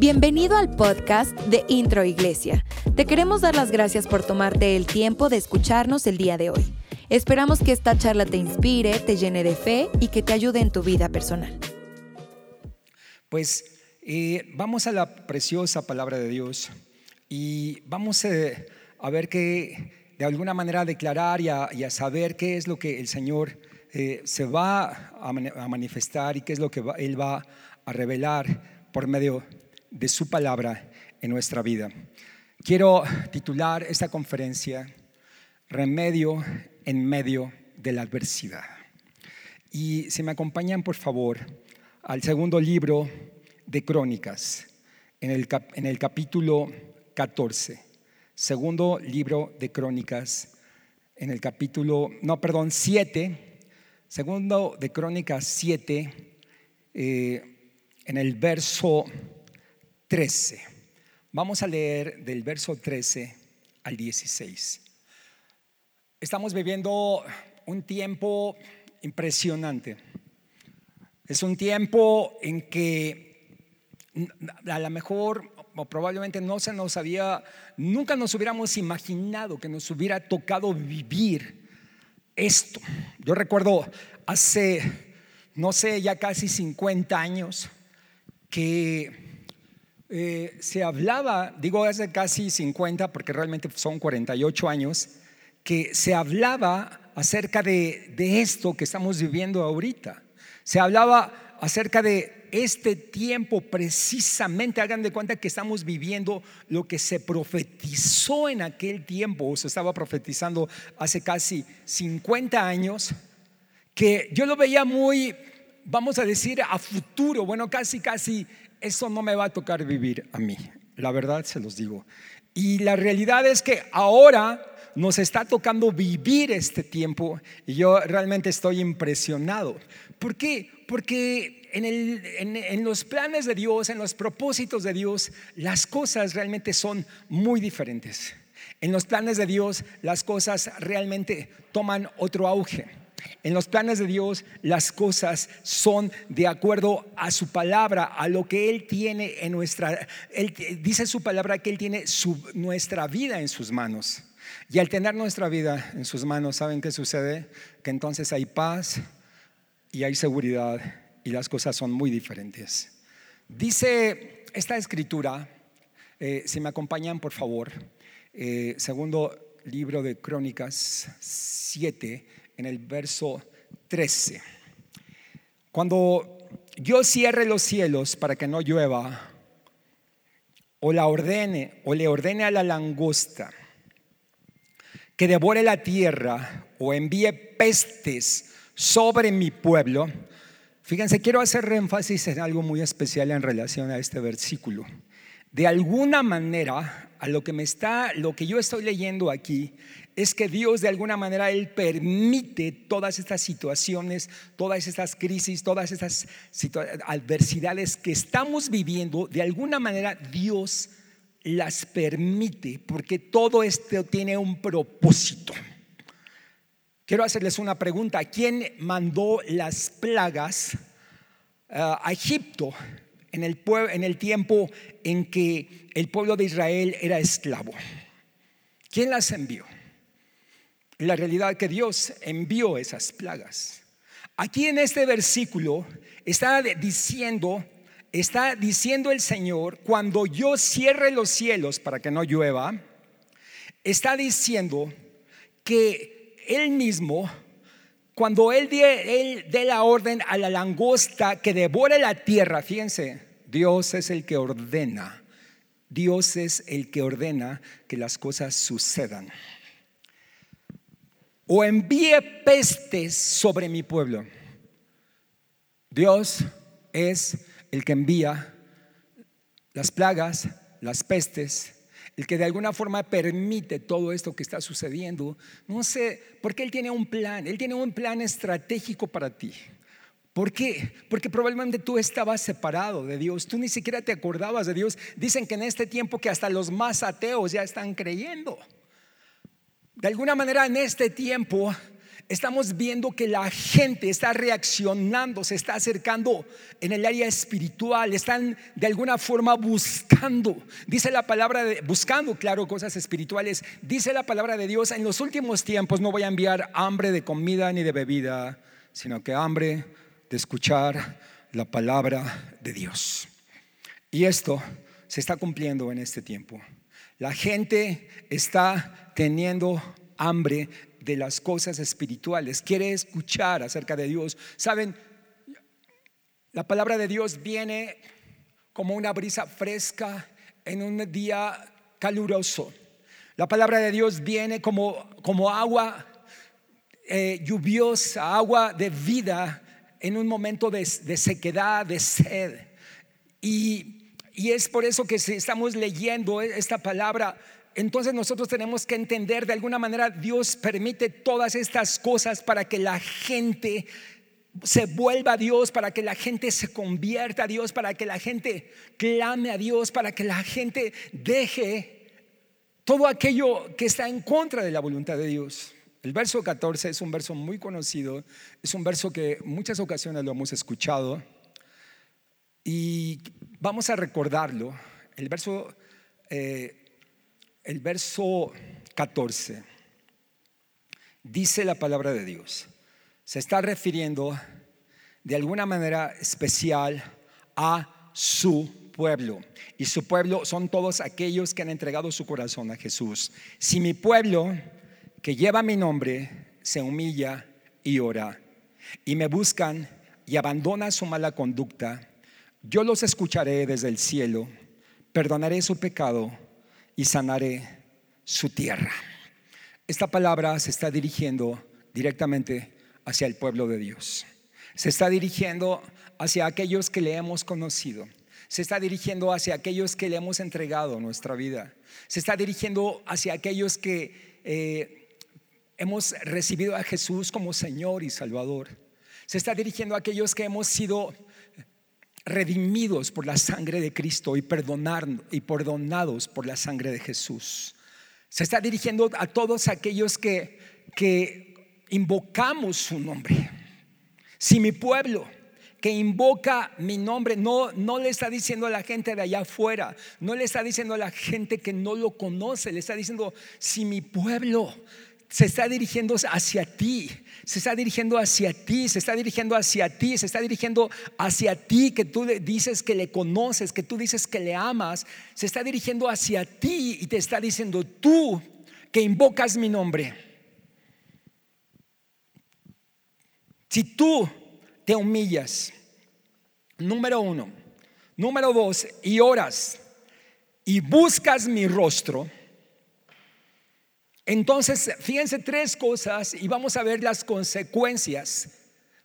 Bienvenido al podcast de Intro Iglesia. Te queremos dar las gracias por tomarte el tiempo de escucharnos el día de hoy. Esperamos que esta charla te inspire, te llene de fe y que te ayude en tu vida personal. Pues eh, vamos a la preciosa palabra de Dios y vamos eh, a ver que de alguna manera declarar y a, saber qué es lo que el Señor eh, se va a, manifestar y qué es lo que Él va a revelar por medio de su palabra en nuestra vida. Quiero titular esta conferencia Remedio en medio de la adversidad. Y si me acompañan, por favor, al segundo libro de Crónicas, en el, en el capítulo 14. Segundo libro de Crónicas, en el capítulo, no, perdón, 7. Segundo de Crónicas 7, eh, en el verso 13. Vamos a leer del verso 13 al 16. Estamos viviendo un tiempo impresionante. Es un tiempo en que a lo mejor o probablemente no se nos había, nunca nos hubiéramos imaginado que nos hubiera tocado vivir esto. Yo recuerdo hace, no sé, ya casi 50 años que eh, se hablaba, digo hace casi 50 porque realmente son 48 años, que se hablaba acerca de, de esto que estamos viviendo ahorita. Se hablaba acerca de este tiempo precisamente, hagan de cuenta que estamos viviendo lo que se profetizó en aquel tiempo, o se estaba profetizando hace casi 50 años, que yo lo veía muy, vamos a decir, a futuro, bueno, casi, casi eso no me va a tocar vivir a mí. La verdad se los digo. Y la realidad es que ahora nos está tocando vivir este tiempo y yo realmente estoy impresionado. ¿Por qué? Porque en, en, los planes de Dios, en los propósitos de Dios, las cosas realmente son muy diferentes. En los planes de Dios, las cosas realmente toman otro auge. En los planes de Dios las cosas son de acuerdo a su palabra, a lo que Él tiene en nuestra... Él dice su palabra que Él tiene nuestra vida en sus manos. Y al tener nuestra vida en sus manos, ¿saben qué sucede? Que entonces hay paz y hay seguridad y las cosas son muy diferentes. Dice esta escritura, eh, si me acompañan por favor, eh, segundo libro de Crónicas 7, en el verso 13. Cuando yo cierre los cielos para que no llueva, o la ordene, o le ordene a la langosta que devore la tierra, o envíe pestes sobre mi pueblo, fíjense, quiero hacer énfasis en algo muy especial en relación a este versículo. De alguna manera, a lo que me está, lo que yo estoy leyendo aquí, es que Dios de alguna manera Él permite todas estas situaciones, todas estas crisis, todas estas adversidades que estamos viviendo, de alguna manera Dios las permite porque todo esto tiene un propósito. Quiero hacerles una pregunta. ¿Quién mandó las plagas eh, a Egipto en el, en el tiempo en que el pueblo de Israel era esclavo? ¿Quién las envió? La realidad que Dios envió esas plagas. Aquí en este versículo está diciendo, está diciendo el Señor, cuando yo cierre los cielos para que no llueva, está diciendo que Él mismo, cuando Él dé, la orden a la langosta que devore la tierra, fíjense, Dios es el que ordena, Dios es el que ordena que las cosas sucedan o envíe pestes sobre mi pueblo. Dios es el que envía las plagas, las pestes, el que de alguna forma permite todo esto que está sucediendo. No sé, porque Él tiene un plan, Él tiene un plan estratégico para ti. ¿Por qué? Porque probablemente tú estabas separado de Dios, tú ni siquiera te acordabas de Dios. Dicen que en este tiempo que hasta los más ateos ya están creyendo. De alguna manera en este tiempo estamos viendo que la gente está reaccionando, se está acercando en el área espiritual, están de alguna forma buscando, dice la palabra de, buscando, claro, cosas espirituales, dice la palabra de Dios, en los últimos tiempos no voy a enviar hambre de comida ni de bebida, sino que hambre de escuchar la palabra de Dios. Y esto se está cumpliendo en este tiempo. La gente está teniendo hambre de las cosas espirituales, quiere escuchar acerca de Dios. Saben, la palabra de Dios viene como una brisa fresca en un día caluroso. La palabra de Dios viene como, como agua eh, lluviosa, agua de vida en un momento de, sequedad, de sed. Y, y es por eso que si estamos leyendo esta palabra, entonces nosotros tenemos que entender de alguna manera Dios permite todas estas cosas para que la gente se vuelva a Dios, para que la gente se convierta a Dios, para que la gente clame a Dios, para que la gente deje todo aquello que está en contra de la voluntad de Dios. El verso 14 es un verso muy conocido, es un verso que muchas ocasiones lo hemos escuchado y vamos a recordarlo. El verso, eh, el verso 14 dice la palabra de Dios. Se está refiriendo de alguna manera especial a su pueblo. Y su pueblo son todos aquellos que han entregado su corazón a Jesús. Si mi pueblo que lleva mi nombre se humilla y ora, y me buscan y abandona su mala conducta, yo los escucharé desde el cielo, perdonaré su pecado y sanaré su tierra. Esta palabra se está dirigiendo directamente hacia el pueblo de Dios. Se está dirigiendo hacia aquellos que le hemos conocido. Se está dirigiendo hacia aquellos que le hemos entregado nuestra vida. Se está dirigiendo hacia aquellos que eh, hemos recibido a Jesús como Señor y Salvador. Se está dirigiendo a aquellos que hemos sido redimidos por la sangre de Cristo y, perdonar, y perdonados por la sangre de Jesús. Se está dirigiendo a todos aquellos que, que invocamos su nombre. Si mi pueblo que invoca mi nombre no, no le está diciendo a la gente de allá afuera, no le está diciendo a la gente que no lo conoce, le está diciendo, si mi pueblo se está dirigiendo hacia ti, se está dirigiendo hacia ti, se está dirigiendo hacia ti, se está dirigiendo hacia ti que tú dices que le conoces, que tú dices que le amas, se está dirigiendo hacia ti y te está diciendo tú que invocas mi nombre. Si tú te humillas, número uno, número dos, y oras y buscas mi rostro, entonces, fíjense tres cosas y vamos a ver las consecuencias.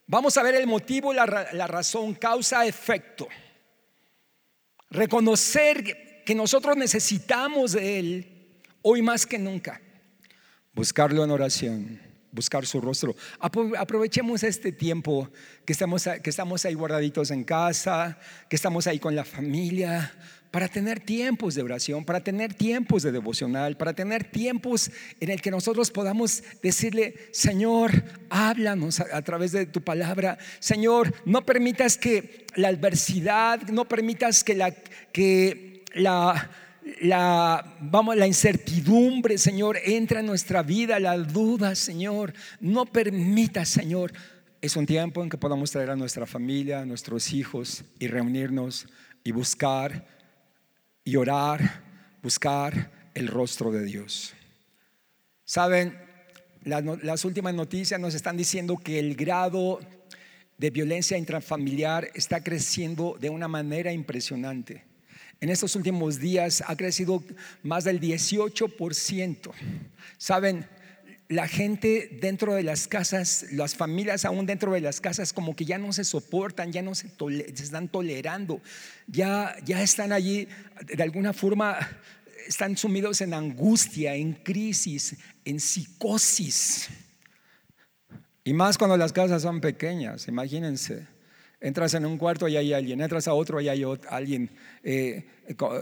Vamos a ver el motivo, la, la razón, causa, efecto. Reconocer que nosotros necesitamos de Él hoy más que nunca. Buscarlo en oración, buscar su rostro. Aprovechemos este tiempo que estamos, que estamos ahí guardaditos en casa, que estamos ahí con la familia para tener tiempos de oración, para tener tiempos de devocional, para tener tiempos en el que nosotros podamos decirle, Señor, háblanos a, través de tu palabra. Señor, no permitas que la adversidad, no permitas que la que la vamos, la incertidumbre, Señor, entra en nuestra vida, la duda, Señor. No permita, Señor. Es un tiempo en que podamos traer a nuestra familia, a nuestros hijos y reunirnos y buscar y orar, buscar el rostro de Dios. Saben, las, últimas noticias nos están diciendo que el grado de violencia intrafamiliar está creciendo de una manera impresionante. En estos últimos días ha crecido más del 18%. Saben, la gente dentro de las casas, las familias aún dentro de las casas como que ya no se soportan, ya no se, están tolerando, ya, ya están allí de alguna forma, están sumidos en angustia, en crisis, en psicosis. Y más cuando las casas son pequeñas, imagínense. Entras en un cuarto y hay alguien, entras a otro y hay alguien. Eh,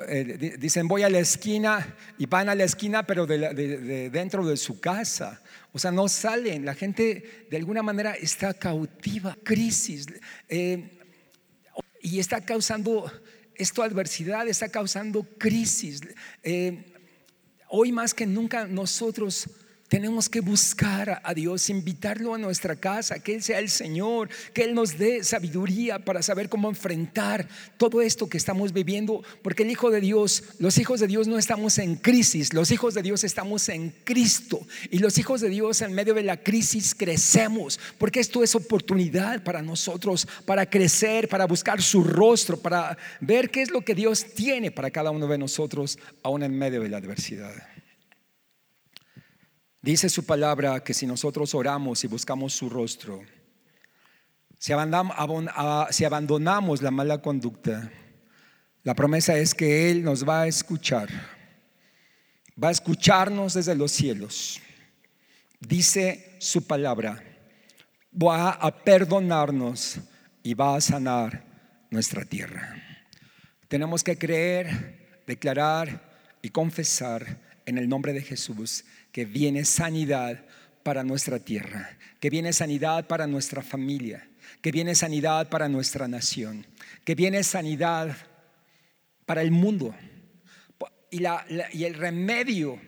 eh, dicen, voy a la esquina y van a la esquina, pero de, dentro de su casa. O sea, no salen. La gente de alguna manera está cautiva, crisis. Eh, y está causando esto adversidad, está causando crisis. hoy más que nunca nosotros tenemos que buscar a Dios, invitarlo a nuestra casa, que Él sea el Señor, que Él nos dé sabiduría para saber cómo enfrentar todo esto que estamos viviendo, porque el Hijo de Dios, los hijos de Dios no estamos en crisis, los hijos de Dios estamos en Cristo y los hijos de Dios en medio de la crisis crecemos, porque esto es oportunidad para nosotros, para crecer, para buscar su rostro, para ver qué es lo que Dios tiene para cada uno de nosotros, aún en medio de la adversidad. Dice su palabra que si nosotros oramos y buscamos su rostro, si abandonamos la mala conducta, la promesa es que Él nos va a escuchar, va a escucharnos desde los cielos. Dice su palabra, va a perdonarnos y va a sanar nuestra tierra. Tenemos que creer, declarar y confesar en el nombre de Jesús que viene sanidad para nuestra tierra, que viene sanidad para nuestra familia, que viene sanidad para nuestra nación, que viene sanidad para el mundo. Y, y el remedio,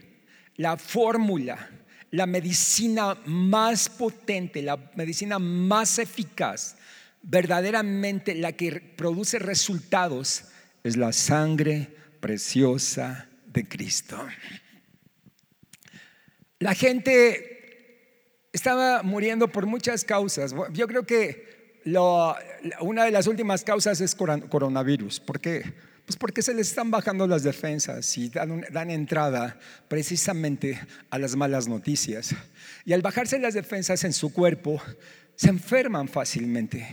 la fórmula, la medicina más potente, la medicina más eficaz, verdaderamente la que produce resultados, es la sangre preciosa de Cristo. La gente estaba muriendo por muchas causas. Yo creo que una de las últimas causas es coronavirus. ¿Por qué? Pues porque se les están bajando las defensas y dan, dan, entrada precisamente a las malas noticias. Y al bajarse las defensas en su cuerpo, se enferman fácilmente.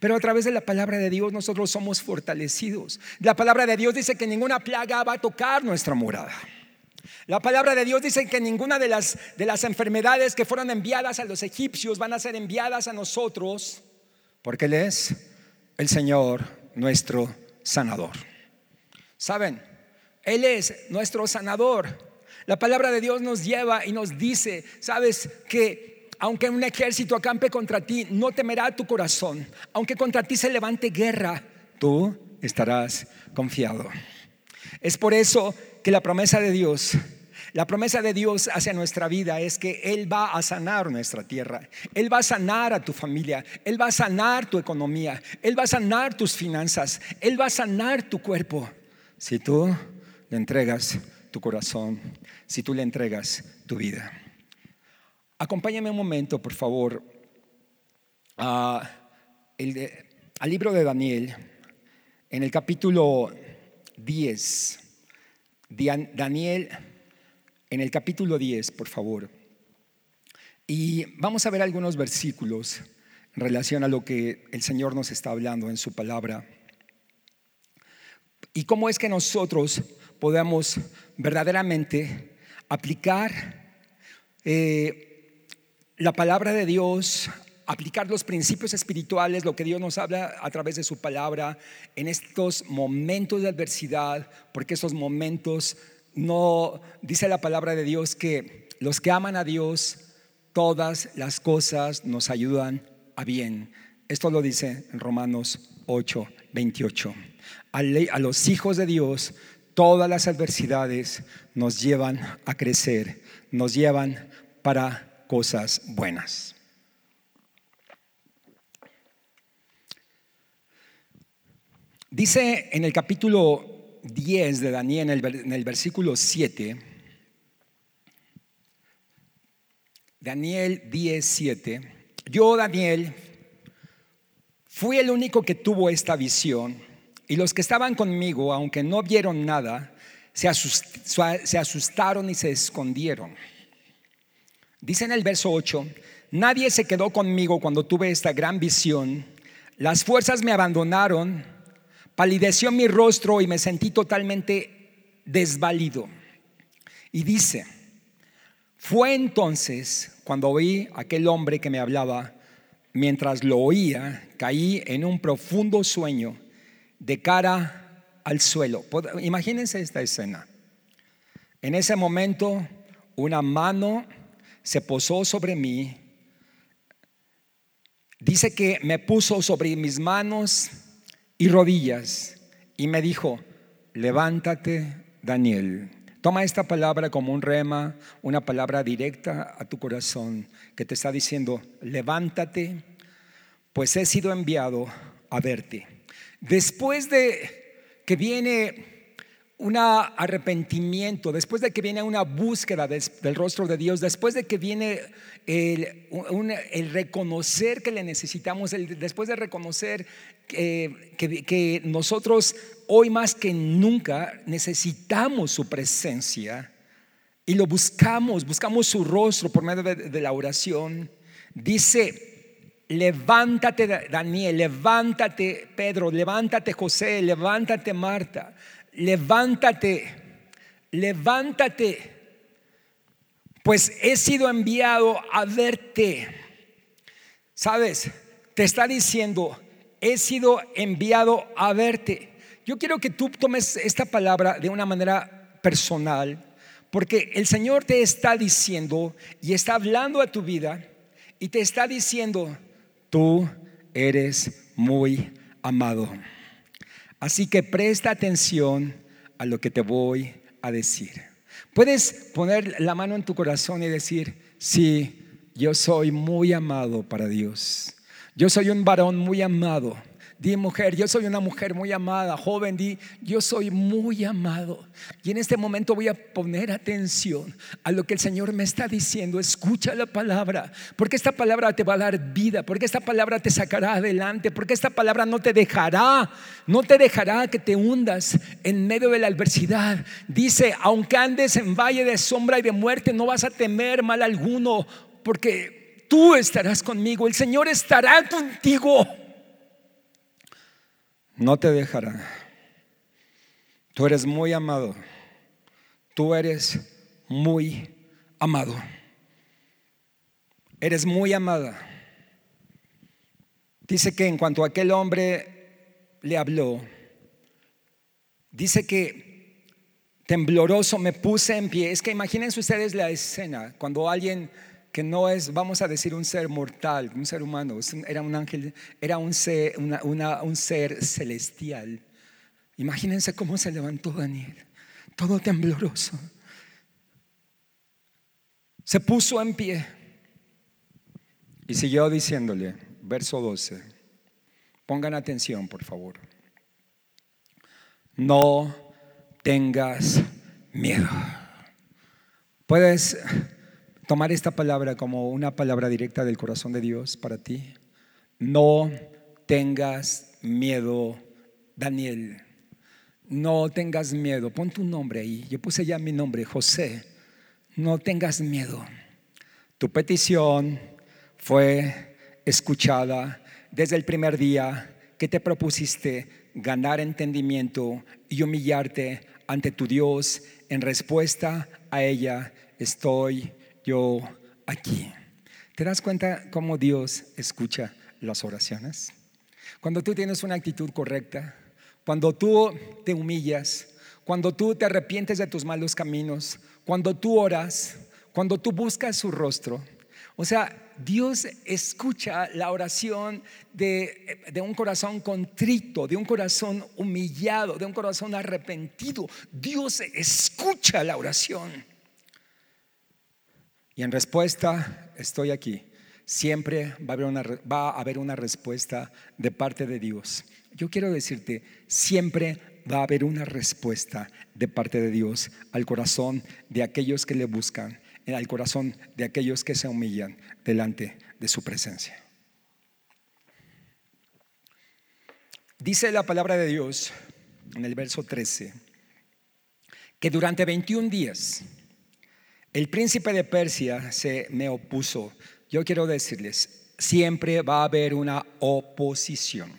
Pero a través de la palabra de Dios nosotros somos fortalecidos. La palabra de Dios dice que ninguna plaga va a tocar nuestra morada. La palabra de Dios dice que ninguna de las, de las enfermedades que fueron enviadas a los egipcios van a ser enviadas a nosotros, porque Él es el Señor nuestro sanador. ¿Saben? Él es nuestro sanador. La palabra de Dios nos lleva y nos dice, sabes que aunque un ejército acampe contra ti, no temerá tu corazón. Aunque contra ti se levante guerra, tú estarás confiado. Es por eso que la promesa de Dios la promesa de Dios hacia nuestra vida es que Él va a sanar nuestra tierra. Él va a sanar a tu familia. Él va a sanar tu economía. Él va a sanar tus finanzas. Él va a sanar tu cuerpo. Si tú le entregas tu corazón, si tú le entregas tu vida. Acompáñame un momento, por favor, al libro de Daniel, en el capítulo 10. Daniel en el capítulo 10, por favor. Y vamos a ver algunos versículos en relación a lo que el Señor nos está hablando en su palabra. Y cómo es que nosotros podemos verdaderamente aplicar eh, la palabra de Dios, aplicar los principios espirituales, lo que Dios nos habla a través de su palabra en estos momentos de adversidad, porque esos momentos no dice la palabra de Dios que los que aman a Dios, todas las cosas nos ayudan a bien. Esto lo dice en Romanos 8, 28. A, a los hijos de Dios, todas las adversidades nos llevan a crecer, nos llevan para cosas buenas. Dice en el capítulo 10 de Daniel, en el, versículo 7, Daniel 10, 7, yo Daniel fui el único que tuvo esta visión y los que estaban conmigo, aunque no vieron nada, se, asustaron y se escondieron. Dice en el verso 8, nadie se quedó conmigo cuando tuve esta gran visión, las fuerzas me abandonaron Palideció mi rostro y me sentí totalmente desvalido. Y dice, fue entonces cuando oí aquel hombre que me hablaba, mientras lo oía, caí en un profundo sueño de cara al suelo. Imagínense esta escena. En ese momento, una mano se posó sobre mí. Dice que me puso sobre mis manos y rodillas y me dijo, levántate, Daniel. Toma esta palabra como un rema, una palabra directa a tu corazón que te está diciendo, levántate, pues he sido enviado a verte. Después de que viene un arrepentimiento, después de que viene una búsqueda del rostro de Dios, después de que viene el, reconocer que le necesitamos, después de reconocer que, nosotros hoy más que nunca necesitamos su presencia y lo buscamos, buscamos su rostro por medio de la oración, dice, levántate Daniel, levántate Pedro, levántate José, levántate Marta levántate, levántate, pues he sido enviado a verte. ¿Sabes? Te está diciendo, he sido enviado a verte. Yo quiero que tú tomes esta palabra de una manera personal, porque el Señor te está diciendo y está hablando a tu vida y te está diciendo, tú eres muy amado. Así que presta atención a lo que te voy a decir. Puedes poner la mano en tu corazón y decir, sí, yo soy muy amado para Dios. Yo soy un varón muy amado. Di mujer, yo soy una mujer muy amada. Joven, di, yo soy muy amado. Y en este momento voy a poner atención a lo que el Señor me está diciendo. Escucha la palabra, porque esta palabra te va a dar vida, porque esta palabra te sacará adelante, porque esta palabra no te dejará, no te dejará que te hundas en medio de la adversidad. Dice, aunque andes en valle de sombra y de muerte, no vas a temer mal alguno, porque tú estarás conmigo, el Señor estará contigo no te dejará. Tú eres muy amado. Tú eres muy amado. Eres muy amada. Dice que en cuanto aquel hombre le habló, dice que tembloroso me puse en pie. Es que imagínense ustedes la escena cuando alguien que no es, vamos a decir, un ser mortal, un ser humano, era un ángel, era un ser, un ser celestial. Imagínense cómo se levantó Daniel, todo tembloroso. Se puso en pie y siguió diciéndole, verso 12, pongan atención por favor, no tengas miedo. Puedes tomar esta palabra como una palabra directa del corazón de Dios para ti. No tengas miedo, Daniel. No tengas miedo. Pon tu nombre ahí. Yo puse ya mi nombre, José. No tengas miedo. Tu petición fue escuchada desde el primer día que te propusiste ganar entendimiento y humillarte ante tu Dios. En respuesta a ella estoy yo aquí. ¿Te das cuenta cómo Dios escucha las oraciones? Cuando tú tienes una actitud correcta, cuando tú te humillas, cuando tú te arrepientes de tus malos caminos, cuando tú oras, cuando tú buscas su rostro. O sea, Dios escucha la oración de, de, un corazón contrito, de un corazón humillado, de un corazón arrepentido. Dios escucha la oración. Y en respuesta, estoy aquí. Siempre va a, haber una, va a haber una respuesta de parte de Dios. Yo quiero decirte, siempre va a haber una respuesta de parte de Dios al corazón de aquellos que le buscan, al corazón de aquellos que se humillan delante de su presencia. Dice la palabra de Dios en el verso 13 que durante 21 días el príncipe de Persia se me opuso. Yo quiero decirles, siempre va a haber una oposición.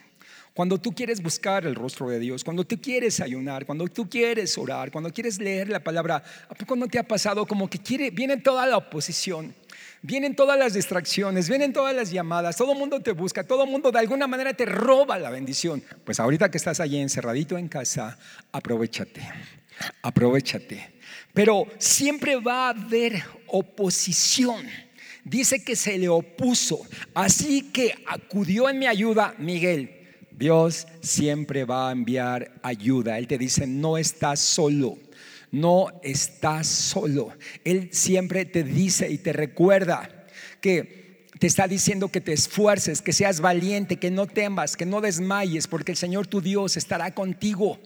Cuando tú quieres buscar el rostro de Dios, cuando tú quieres ayunar, cuando tú quieres orar, cuando quieres leer la palabra, ¿a poco no te ha pasado como que quiere, viene toda la oposición? Vienen todas las distracciones, vienen todas las llamadas, todo el mundo te busca, todo el mundo de alguna manera te roba la bendición. Pues ahorita que estás allí encerradito en casa, aprovechate, aprovechate. Pero siempre va a haber oposición. Dice que se le opuso, así que acudió en mi ayuda Miguel. Dios siempre va a enviar ayuda. Él te dice, no estás solo no estás solo. Él siempre te dice y te recuerda que te está diciendo que te esfuerces, que seas valiente, que no temas, que no desmayes, porque el Señor tu Dios estará contigo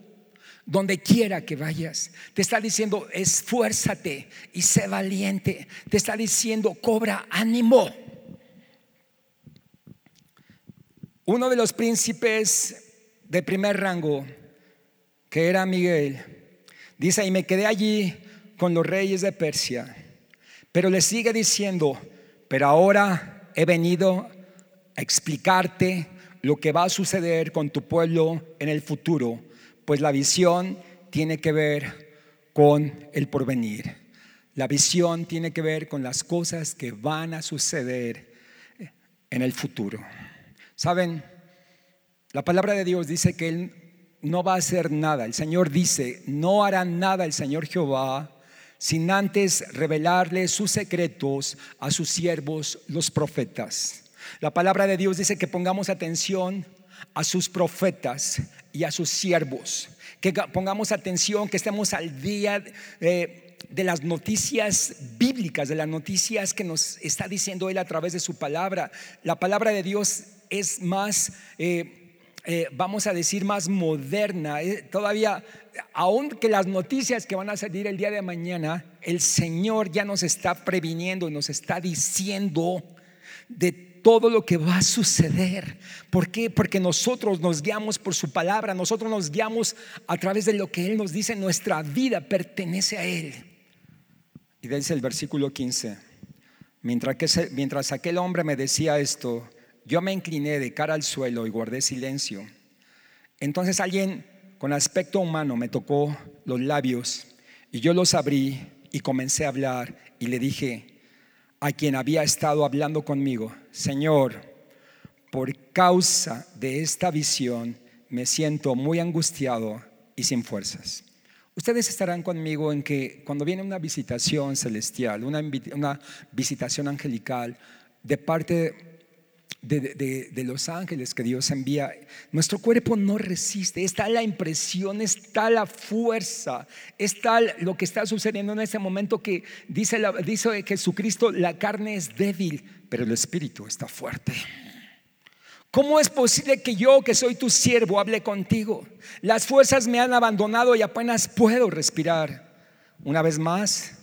donde quiera que vayas. Te está diciendo, esfuérzate y sé valiente. Te está diciendo, cobra ánimo. Uno de los príncipes de primer rango, que era Miguel, Dice, y me quedé allí con los reyes de Persia. Pero le sigue diciendo, pero ahora he venido a explicarte lo que va a suceder con tu pueblo en el futuro, pues la visión tiene que ver con el porvenir. La visión tiene que ver con las cosas que van a suceder en el futuro. Saben, la palabra de Dios dice que Él no va a hacer nada. El Señor dice, no hará nada el Señor Jehová sin antes revelarle sus secretos a sus siervos, los profetas. La palabra de Dios dice que pongamos atención a sus profetas y a sus siervos, que pongamos atención, que estemos al día de las noticias bíblicas, de las noticias que nos está diciendo Él a través de su palabra. La palabra de Dios es más... Eh, eh, vamos a decir, más moderna. Eh, todavía, aunque las noticias que van a salir el día de mañana, el Señor ya nos está previniendo y nos está diciendo de todo lo que va a suceder. ¿Por qué? Porque nosotros nos guiamos por su palabra, nosotros nos guiamos a través de lo que Él nos dice, nuestra vida pertenece a Él. Y dice el versículo 15, mientras, que, mientras aquel hombre me decía esto, yo me incliné de cara al suelo y guardé silencio. Entonces alguien con aspecto humano me tocó los labios y yo los abrí y comencé a hablar y le dije a quien había estado hablando conmigo, Señor, por causa de esta visión me siento muy angustiado y sin fuerzas. Ustedes estarán conmigo en que cuando viene una visitación celestial, una, una visitación angelical de parte de, los ángeles que Dios envía, nuestro cuerpo no resiste. Está la impresión, está la fuerza, está lo que está sucediendo en ese momento que dice, dice Jesucristo, la carne es débil, pero el espíritu está fuerte. ¿Cómo es posible que yo, que soy tu siervo, hable contigo? Las fuerzas me han abandonado y apenas puedo respirar. Una vez más,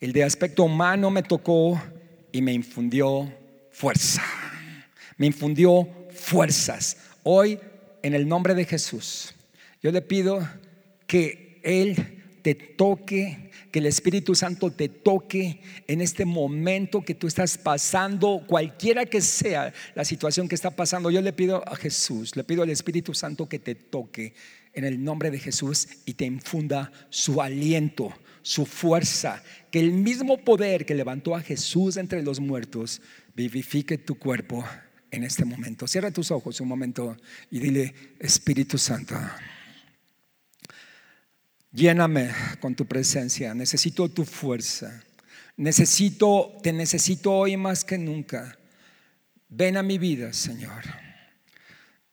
el de aspecto humano me tocó y me infundió fuerza me infundió fuerzas. Hoy, en el nombre de Jesús, yo le pido que Él te toque, que el Espíritu Santo te toque en este momento que tú estás pasando, cualquiera que sea la situación que está pasando. Yo le pido a Jesús, le pido al Espíritu Santo que te toque en el nombre de Jesús y te infunda su aliento, su fuerza, que el mismo poder que levantó a Jesús entre los muertos vivifique tu cuerpo en este momento. Cierra tus ojos un momento y dile, Espíritu Santo, lléname con tu presencia, necesito tu fuerza, necesito, te necesito hoy más que nunca. Ven a mi vida, Señor.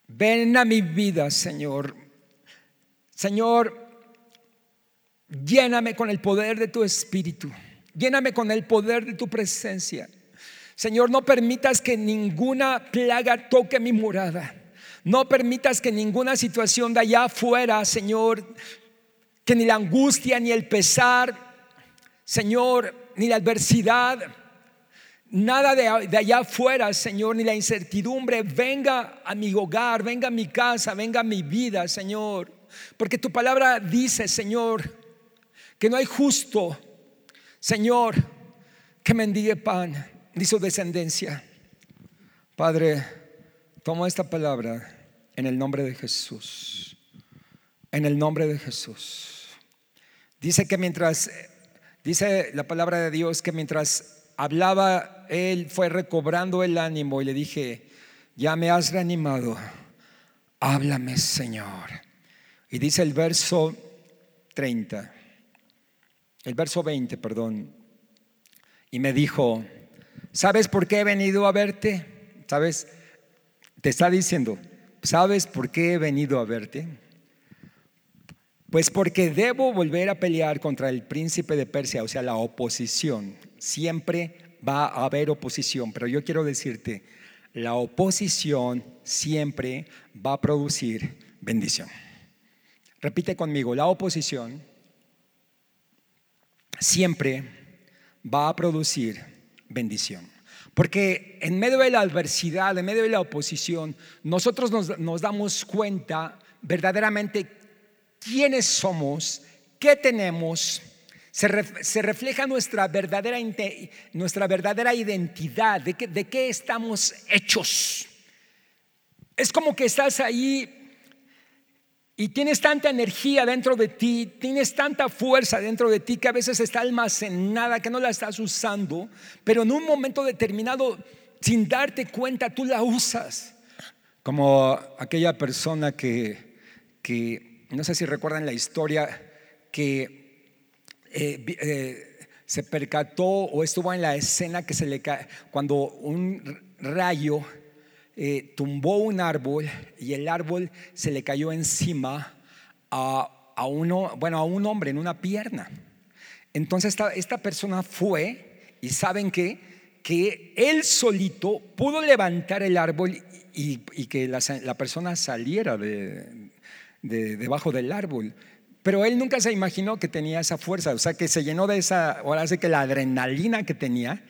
Ven a mi vida, Señor. Señor, lléname con el poder de tu Espíritu. Lléname con el poder de tu presencia. Señor, no permitas que ninguna plaga toque mi morada. No permitas que ninguna situación de allá afuera, Señor, que ni la angustia, ni el pesar, Señor, ni la adversidad, nada de, allá afuera, Señor, ni la incertidumbre venga a mi hogar, venga a mi casa, venga a mi vida, Señor. Porque tu palabra dice, Señor, que no hay justo, Señor, que mendigue pan ni su descendencia. Padre, tomo esta palabra en el nombre de Jesús. En el nombre de Jesús. Dice que mientras, dice la palabra de Dios que mientras hablaba, él fue recobrando el ánimo y le dije, ya me has reanimado, háblame Señor. Y dice el verso 30, el verso 20, perdón, y me dijo, ¿sabes por qué he venido a verte? ¿Sabes? Te está diciendo, ¿sabes por qué he venido a verte? Pues porque debo volver a pelear contra el príncipe de Persia, o sea, la oposición. Siempre va a haber oposición, pero yo quiero decirte, la oposición siempre va a producir bendición. Repite conmigo, la oposición siempre va a producir bendición. Porque en medio de la adversidad, en medio de la oposición, nosotros nos, damos cuenta verdaderamente quiénes somos, qué tenemos, se, refleja nuestra verdadera, nuestra verdadera identidad, de, de qué estamos hechos. Es como que estás ahí y tienes tanta energía dentro de ti, tienes tanta fuerza dentro de ti que a veces está almacenada, que no la estás usando, pero en un momento determinado, sin darte cuenta, tú la usas. Como aquella persona que, que no sé si recuerdan la historia, que eh, eh, se percató o estuvo en la escena que se le cae, cuando un rayo eh, tumbó un árbol y el árbol se le cayó encima a, uno, bueno, a un hombre en una pierna. Entonces esta, esta persona fue y saben que que él solito pudo levantar el árbol y, que la, persona saliera de, debajo del árbol. Pero él nunca se imaginó que tenía esa fuerza, o sea, que se llenó de esa, ahora sé que la adrenalina que tenía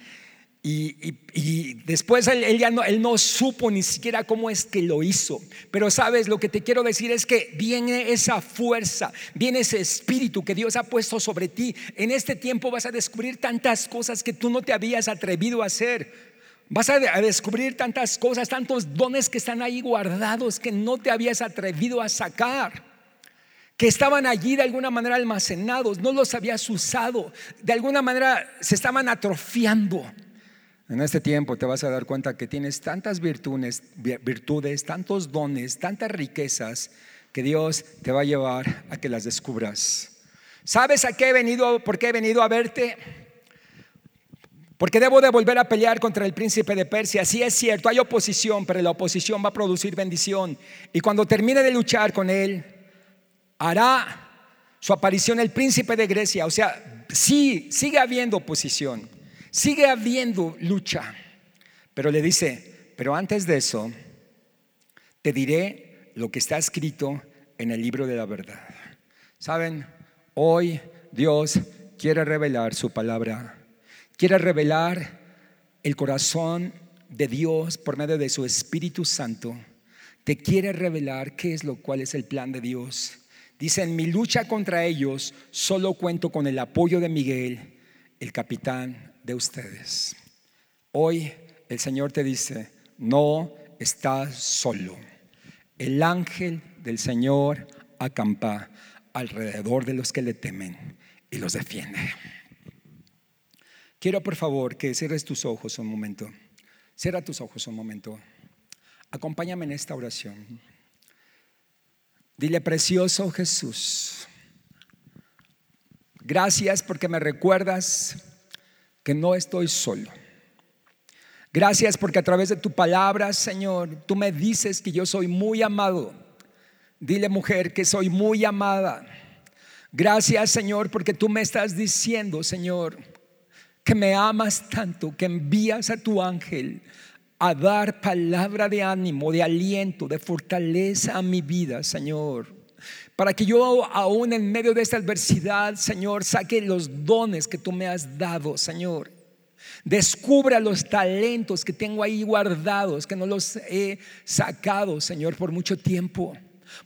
y, después él, ya no, él no supo ni siquiera cómo es que lo hizo. Pero sabes, lo que te quiero decir es que viene esa fuerza, viene ese espíritu que Dios ha puesto sobre ti. En este tiempo vas a descubrir tantas cosas que tú no te habías atrevido a hacer. Vas a descubrir tantas cosas, tantos dones que están ahí guardados que no te habías atrevido a sacar que estaban allí de alguna manera almacenados, no los habías usado, de alguna manera se estaban atrofiando. En este tiempo te vas a dar cuenta que tienes tantas virtudes, virtudes, tantos dones, tantas riquezas que Dios te va a llevar a que las descubras. ¿Sabes a qué he venido? ¿Por qué he venido a verte? Porque debo de volver a pelear contra el príncipe de Persia. Sí es cierto, hay oposición, pero la oposición va a producir bendición. Y cuando termine de luchar con él, hará su aparición el príncipe de Grecia. O sea, sí, sigue habiendo oposición. Sigue habiendo lucha, pero le dice, pero antes de eso, te diré lo que está escrito en el libro de la verdad. Saben, hoy Dios quiere revelar su palabra, quiere revelar el corazón de Dios por medio de su Espíritu Santo. Te quiere revelar qué es lo cual es el plan de Dios. Dice, en mi lucha contra ellos solo cuento con el apoyo de Miguel, el capitán de ustedes. Hoy el Señor te dice, no estás solo. El ángel del Señor acampa alrededor de los que le temen y los defiende. Quiero por favor que cierres tus ojos un momento. Cierra tus ojos un momento. Acompáñame en esta oración. Dile, precioso Jesús, gracias porque me recuerdas que no estoy solo. Gracias porque a través de tu palabra, Señor, tú me dices que yo soy muy amado. Dile mujer que soy muy amada. Gracias, Señor, porque tú me estás diciendo, Señor, que me amas tanto, que envías a tu ángel a dar palabra de ánimo, de aliento, de fortaleza a mi vida, Señor para que yo aún en medio de esta adversidad, Señor, saque los dones que tú me has dado, Señor. Descubra los talentos que tengo ahí guardados, que no los he sacado, Señor, por mucho tiempo.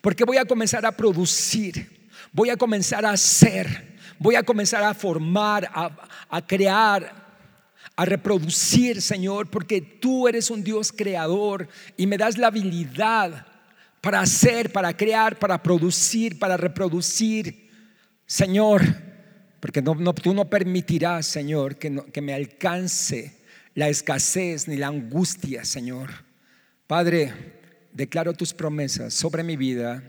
Porque voy a comenzar a producir, voy a comenzar a hacer, voy a comenzar a formar, a, a crear, a reproducir, Señor, porque tú eres un Dios creador y me das la habilidad para hacer, para crear, para producir, para reproducir. Señor, porque tú no permitirás, Señor, que, que me alcance la escasez ni la angustia, Señor. Padre, declaro tus promesas sobre mi vida,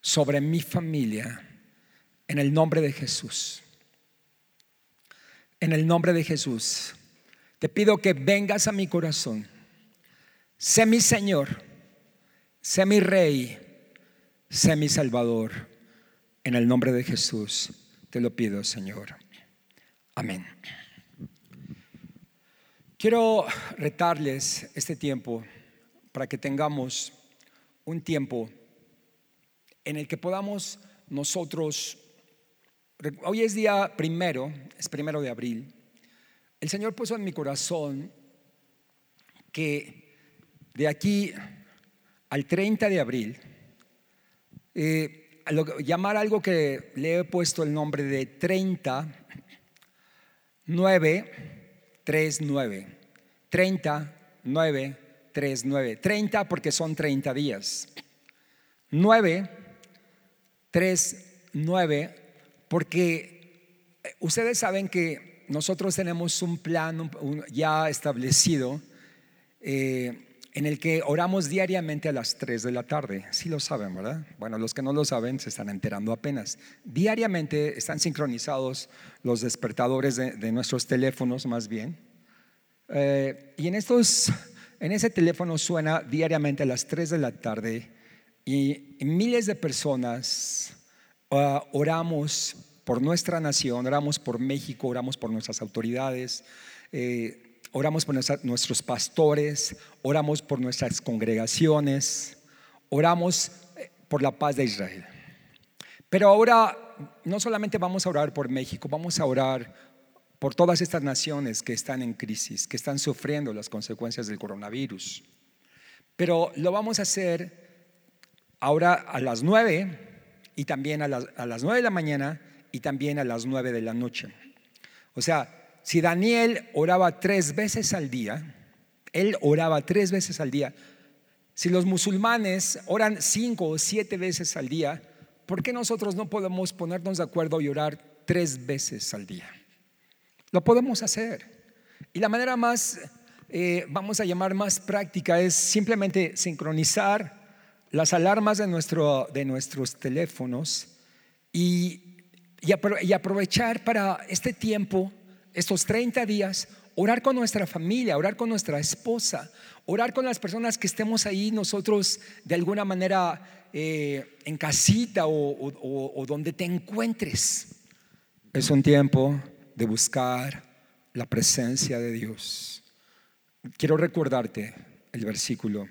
sobre mi familia, en el nombre de Jesús. En el nombre de Jesús. Te pido que vengas a mi corazón. Sé mi Señor, sé mi Rey, sé mi Salvador. En el nombre de Jesús te lo pido, Señor. Amén. Quiero retarles este tiempo para que tengamos un tiempo en el que podamos nosotros, hoy es día primero, es primero de abril, el Señor puso en mi corazón que de aquí al 30 de abril, eh, llamar algo que le he puesto el nombre de 30, 9, 3, 9. 30, 9, 3, 9. 30 porque son 30 días. 9, 3, 9 porque eh, ustedes saben que nosotros tenemos un plan ya establecido eh, en el que oramos diariamente a las 3 de la tarde. Sí lo saben, ¿verdad? Bueno, los que no lo saben se están enterando apenas. Diariamente están sincronizados los despertadores de, nuestros teléfonos, más bien. Eh, y en, estos, en ese teléfono suena diariamente a las 3 de la tarde y miles de personas ah, oramos por nuestra nación, oramos por México, oramos por nuestras autoridades. Eh, oramos por nuestros pastores, oramos por nuestras congregaciones, oramos eh, por la paz de Israel. Pero ahora no solamente vamos a orar por México, vamos a orar por todas estas naciones que están en crisis, que están sufriendo las consecuencias del coronavirus. Pero lo vamos a hacer ahora a las nueve y también a las, a las nueve de la mañana y también a las nueve de la noche. O sea, si Daniel oraba tres veces al día, él oraba tres veces al día, si los musulmanes oran cinco o siete veces al día, ¿por qué nosotros no podemos ponernos de acuerdo y orar tres veces al día? Lo podemos hacer. Y la manera más, eh, vamos a llamar más práctica, es simplemente sincronizar las alarmas de, nuestro, de nuestros teléfonos y, y aprovechar para este tiempo estos 30 días, orar con nuestra familia, orar con nuestra esposa, orar con las personas que estemos ahí nosotros de alguna manera eh, en casita o, donde te encuentres. Es un tiempo de buscar la presencia de Dios. Quiero recordarte el versículo.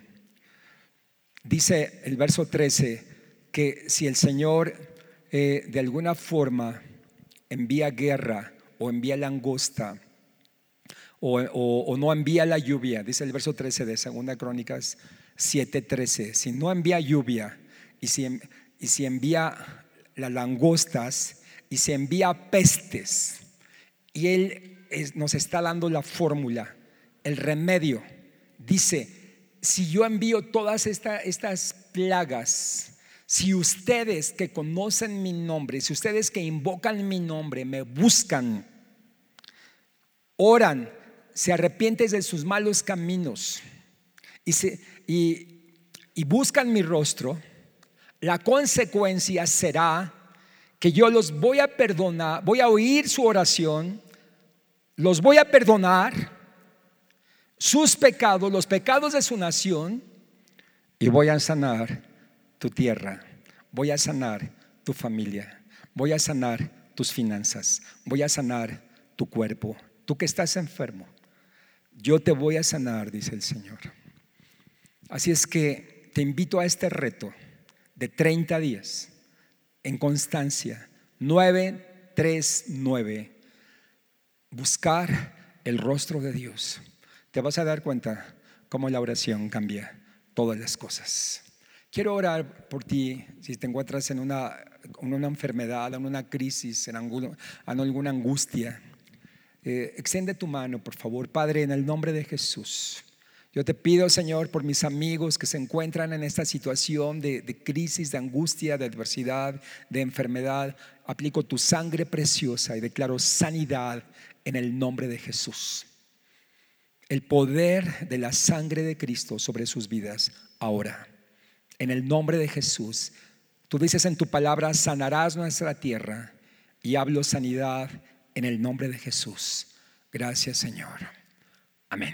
Dice el verso 13 que si el Señor eh, de alguna forma envía guerra, o envía langosta o, no envía la lluvia, dice el verso 13 de Segunda Crónicas 7:13, si no envía lluvia y si, y si envía las langostas y si envía pestes, y Él nos está dando la fórmula, el remedio, dice, si yo envío todas estas plagas, si ustedes que conocen mi nombre, si ustedes que invocan mi nombre me buscan, oran, se arrepienten de sus malos caminos y, y buscan mi rostro, la consecuencia será que yo los voy a perdonar, voy a oír su oración, los voy a perdonar sus pecados, los pecados de su nación, y voy a sanar tu tierra, voy a sanar tu familia, voy a sanar tus finanzas, voy a sanar tu cuerpo. Tú que estás enfermo, yo te voy a sanar, dice el Señor. Así es que te invito a este reto de 30 días en constancia, 9, 3, 9, buscar el rostro de Dios. Te vas a dar cuenta cómo la oración cambia todas las cosas. Quiero orar por ti si te encuentras en una, una enfermedad, en una crisis, en, alguna angustia. Eh, extiende tu mano, por favor, Padre, en el nombre de Jesús. Yo te pido, Señor, por mis amigos que se encuentran en esta situación de, de, crisis, de angustia, de adversidad, de enfermedad. Aplico tu sangre preciosa y declaro sanidad en el nombre de Jesús. El poder de la sangre de Cristo sobre sus vidas ahora. En el nombre de Jesús. Tú dices en tu palabra, sanarás nuestra tierra. Y hablo sanidad en el nombre de Jesús. Gracias, Señor. Amén.